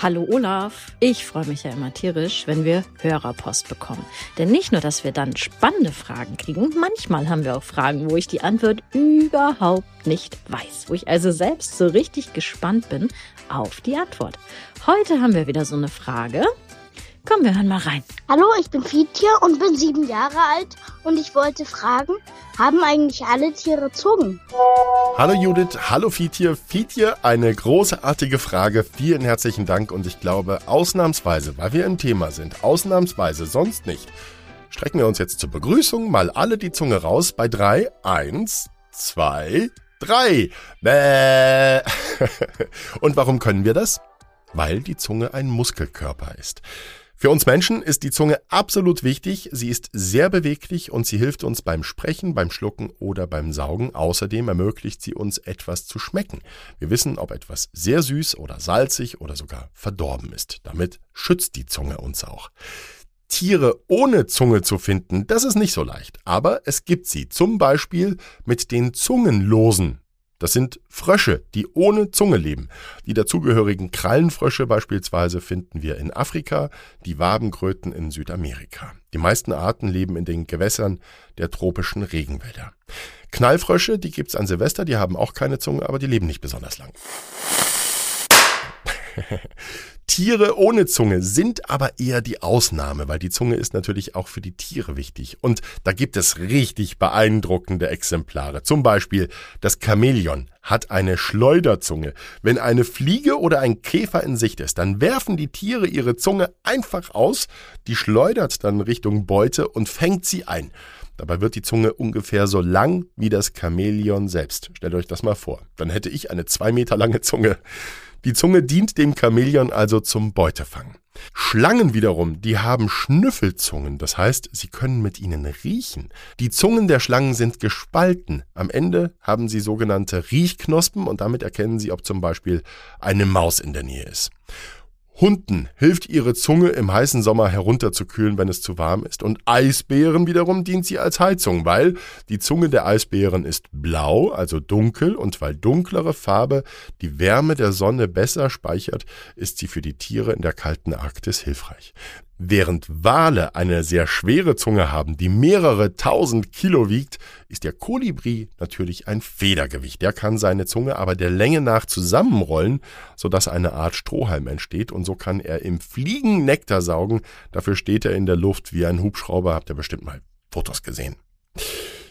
Hallo Olaf. Ich freue mich ja immer tierisch, wenn wir Hörerpost bekommen. Denn nicht nur, dass wir dann spannende Fragen kriegen, manchmal haben wir auch Fragen, wo ich die Antwort überhaupt nicht weiß. Wo ich also selbst so richtig gespannt bin auf die Antwort. Heute haben wir wieder so eine Frage. Komm, wir hören mal rein. Hallo, ich bin Fietier und bin sieben Jahre alt und ich wollte fragen, haben eigentlich alle Tiere Zungen? Hallo Judith, hallo Fietier. Fietier, eine großartige Frage. Vielen herzlichen Dank und ich glaube, ausnahmsweise, weil wir im Thema sind, ausnahmsweise, sonst nicht, strecken wir uns jetzt zur Begrüßung mal alle die Zunge raus bei drei. Eins, zwei, drei. Bäh. und warum können wir das? Weil die Zunge ein Muskelkörper ist. Für uns Menschen ist die Zunge absolut wichtig. Sie ist sehr beweglich und sie hilft uns beim Sprechen, beim Schlucken oder beim Saugen. Außerdem ermöglicht sie uns etwas zu schmecken. Wir wissen, ob etwas sehr süß oder salzig oder sogar verdorben ist. Damit schützt die Zunge uns auch. Tiere ohne Zunge zu finden, das ist nicht so leicht. Aber es gibt sie. Zum Beispiel mit den Zungenlosen. Das sind Frösche, die ohne Zunge leben. Die dazugehörigen Krallenfrösche beispielsweise finden wir in Afrika, die Wabenkröten in Südamerika. Die meisten Arten leben in den Gewässern der tropischen Regenwälder. Knallfrösche, die gibt's an Silvester, die haben auch keine Zunge, aber die leben nicht besonders lang. Tiere ohne Zunge sind aber eher die Ausnahme, weil die Zunge ist natürlich auch für die Tiere wichtig. Und da gibt es richtig beeindruckende Exemplare. Zum Beispiel das Chamäleon hat eine Schleuderzunge. Wenn eine Fliege oder ein Käfer in Sicht ist, dann werfen die Tiere ihre Zunge einfach aus, die schleudert dann Richtung Beute und fängt sie ein. Dabei wird die Zunge ungefähr so lang wie das Chamäleon selbst. Stellt euch das mal vor. Dann hätte ich eine zwei Meter lange Zunge. Die Zunge dient dem Chamäleon also zum Beutefang. Schlangen wiederum, die haben Schnüffelzungen, das heißt, sie können mit ihnen riechen. Die Zungen der Schlangen sind gespalten. Am Ende haben sie sogenannte Riechknospen und damit erkennen sie, ob zum Beispiel eine Maus in der Nähe ist. Hunden hilft ihre Zunge im heißen Sommer herunterzukühlen, wenn es zu warm ist. Und Eisbären wiederum dient sie als Heizung, weil die Zunge der Eisbären ist blau, also dunkel, und weil dunklere Farbe die Wärme der Sonne besser speichert, ist sie für die Tiere in der kalten Arktis hilfreich. Während Wale eine sehr schwere Zunge haben, die mehrere tausend Kilo wiegt, ist der Kolibri natürlich ein Federgewicht. Der kann seine Zunge aber der Länge nach zusammenrollen, sodass eine Art Strohhalm entsteht und so kann er im Fliegen Nektar saugen. Dafür steht er in der Luft wie ein Hubschrauber. Habt ihr bestimmt mal Fotos gesehen.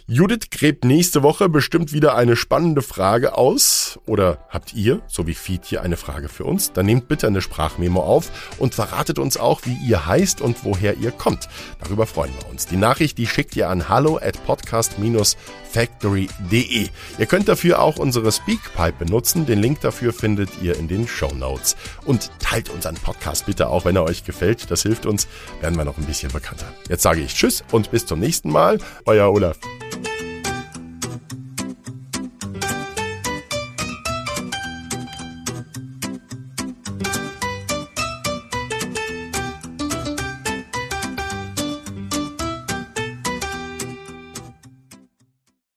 Judith gräbt nächste Woche bestimmt wieder eine spannende Frage aus. Oder habt ihr, so wie Feed hier, eine Frage für uns? Dann nehmt bitte eine Sprachmemo auf und verratet uns auch, wie ihr heißt und woher ihr kommt. Darüber freuen wir uns. Die Nachricht, die schickt ihr an hallo at podcast-factory.de. Ihr könnt dafür auch unsere Speakpipe benutzen. Den Link dafür findet ihr in den Show Notes. Und teilt unseren Podcast bitte auch, wenn er euch gefällt. Das hilft uns, werden wir noch ein bisschen bekannter. Jetzt sage ich Tschüss und bis zum nächsten Mal. Euer Olaf.